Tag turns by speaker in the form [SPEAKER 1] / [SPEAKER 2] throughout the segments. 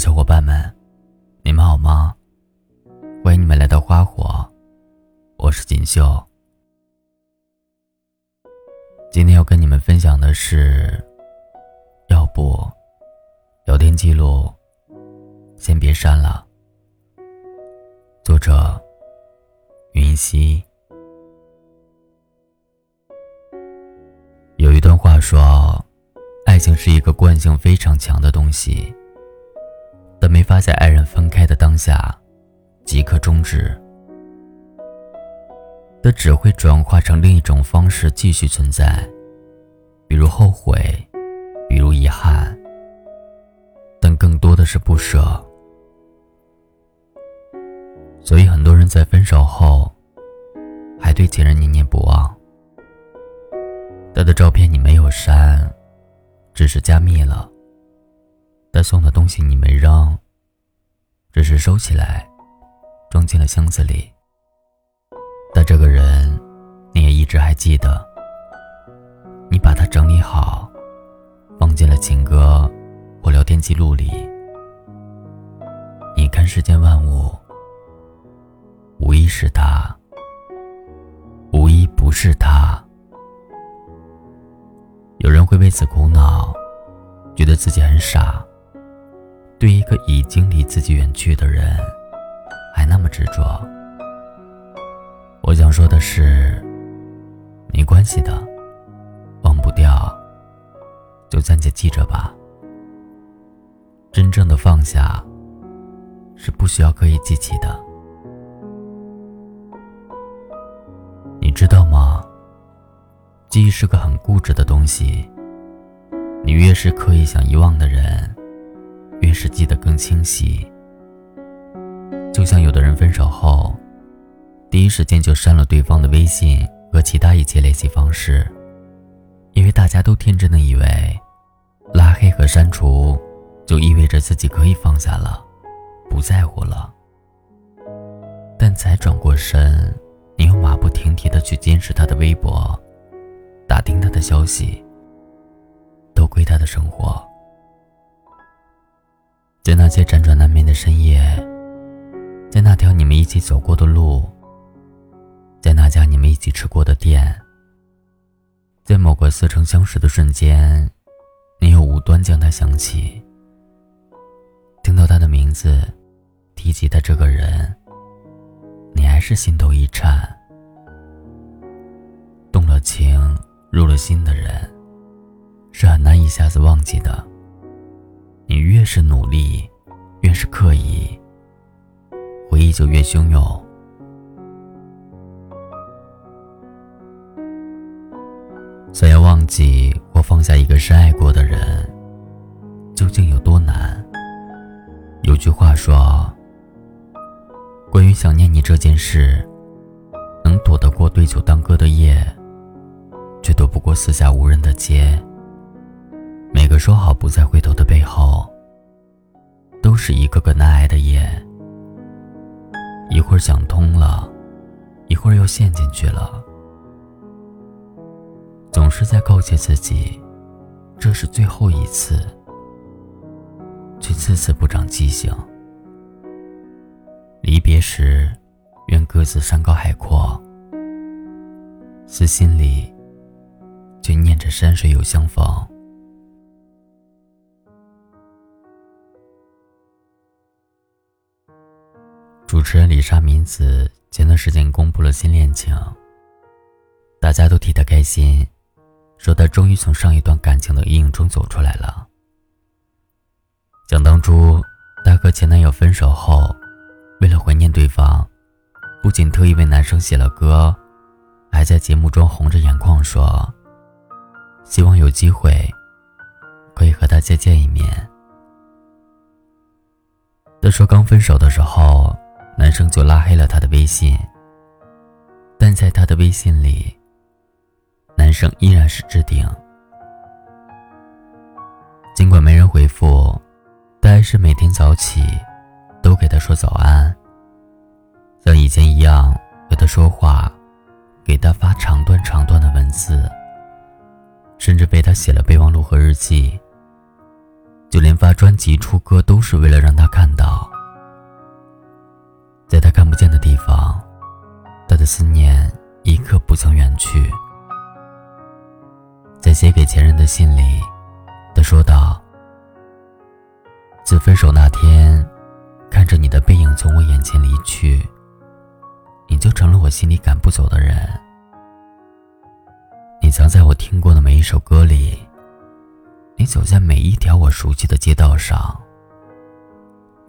[SPEAKER 1] 小伙伴们，你们好吗？欢迎你们来到花火，我是锦绣。今天要跟你们分享的是，要不聊天记录先别删了。作者云溪。有一段话说，爱情是一个惯性非常强的东西。发在爱人分开的当下即刻终止，它只会转化成另一种方式继续存在，比如后悔，比如遗憾，但更多的是不舍。所以很多人在分手后还对前任念念不忘，他的照片你没有删，只是加密了。他送的东西你没扔，只是收起来，装进了箱子里。但这个人，你也一直还记得。你把它整理好，放进了情歌或聊天记录里。你看世间万物，无一是他，无一不是他。有人会为此苦恼，觉得自己很傻。对一个已经离自己远去的人，还那么执着。我想说的是，没关系的，忘不掉，就暂且记着吧。真正的放下，是不需要刻意记起的。你知道吗？记忆是个很固执的东西，你越是刻意想遗忘的人。越是记得更清晰，就像有的人分手后，第一时间就删了对方的微信和其他一切联系方式，因为大家都天真的以为，拉黑和删除就意味着自己可以放下了，不在乎了。但才转过身，你又马不停蹄的去监视他的微博，打听他的消息，都归他的生活。在那些辗转难眠的深夜，在那条你们一起走过的路，在那家你们一起吃过的店，在某个似曾相识的瞬间，你又无端将他想起。听到他的名字，提及的这个人，你还是心头一颤。动了情、入了心的人，是很难一下子忘记的。你越是努力，越是刻意，回忆就越汹涌。想要忘记或放下一个深爱过的人，究竟有多难？有句话说：“关于想念你这件事，能躲得过对酒当歌的夜，却躲不过四下无人的街。”每个说好不再回头的背后，都是一个个难挨的夜。一会儿想通了，一会儿又陷进去了，总是在告诫自己，这是最后一次，却次次不长记性。离别时，愿各自山高海阔，私心里却念着山水有相逢。主持人李莎敏子前段时间公布了新恋情，大家都替她开心，说她终于从上一段感情的阴影中走出来了。想当初，她和前男友分手后，为了怀念对方，不仅特意为男生写了歌，还在节目中红着眼眶说：“希望有机会可以和他再见一面。”她说刚分手的时候。男生就拉黑了他的微信，但在他的微信里，男生依然是置顶。尽管没人回复，但还是每天早起都给他说早安，像以前一样和他说话，给他发长段长段的文字，甚至为他写了备忘录和日记。就连发专辑出歌都是为了让他看到，在他看不见的地方，他的思念一刻不曾远去。在写给前任的信里，他说道：“自分手那天，看着你的背影从我眼前离去，你就成了我心里赶不走的人。你藏在我听过的每一首歌里，你走在每一条我熟悉的街道上，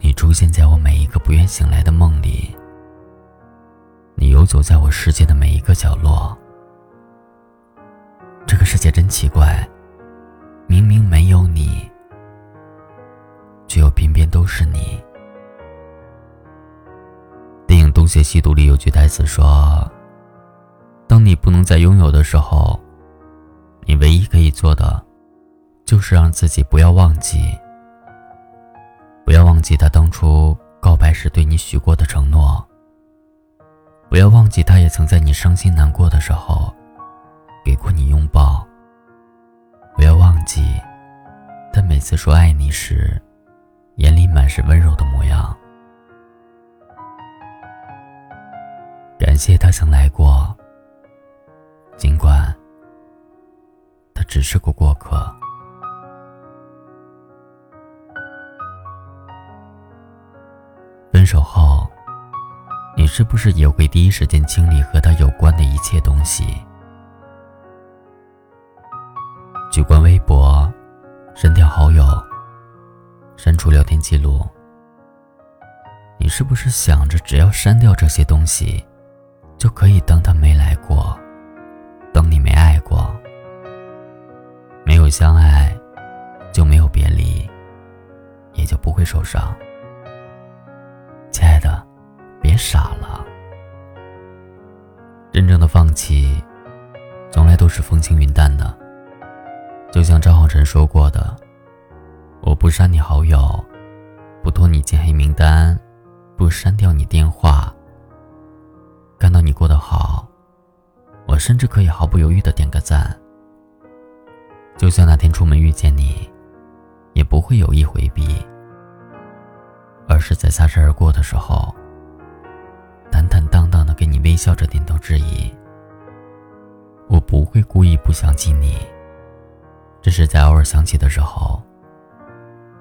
[SPEAKER 1] 你出现在我每一个不愿醒来的梦里，你游走在我世界的每一个角落。”这个世界真奇怪，明明没有你，却又偏偏都是你。电影《东邪西毒》里有句台词说：“当你不能再拥有的时候，你唯一可以做的，就是让自己不要忘记，不要忘记他当初告白时对你许过的承诺，不要忘记他也曾在你伤心难过的时候。”给过你拥抱，不要忘记，他每次说爱你时，眼里满是温柔的模样。感谢他曾来过，尽管他只是个过客。手后，你是不是也会第一时间清理和他有关的一切东西？举关微博，删掉好友，删除聊天记录。你是不是想着只要删掉这些东西，就可以当他没来过，当你没爱过？没有相爱，就没有别离，也就不会受伤。真正的放弃，从来都是风轻云淡的。就像张浩晨说过的：“我不删你好友，不拖你进黑名单，不删掉你电话。看到你过得好，我甚至可以毫不犹豫的点个赞。就算那天出门遇见你，也不会有意回避，而是在擦身而过的时候，坦坦荡荡的给你微笑着点头致意。我不会故意不想起你。”只是在偶尔想起的时候，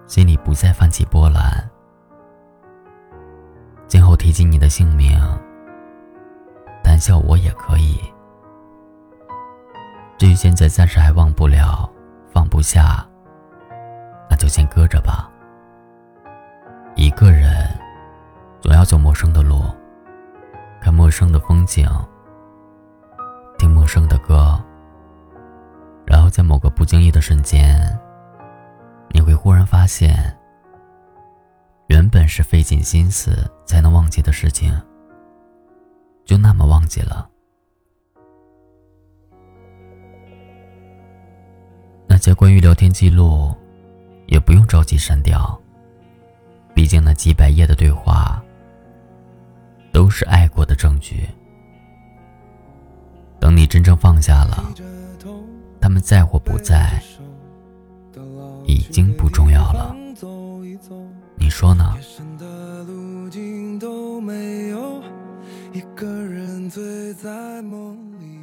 [SPEAKER 1] 心里不再泛起波澜。今后提及你的姓名，谈笑我也可以。至于现在暂时还忘不了、放不下，那就先搁着吧。一个人总要走陌生的路，看陌生的风景，个不经意的瞬间，你会忽然发现，原本是费尽心思才能忘记的事情，就那么忘记了。那些关于聊天记录，也不用着急删掉，毕竟那几百页的对话，都是爱过的证据。等你真正放下了。他们在或不在，已经不重要了。你说呢？一个人醉在梦里。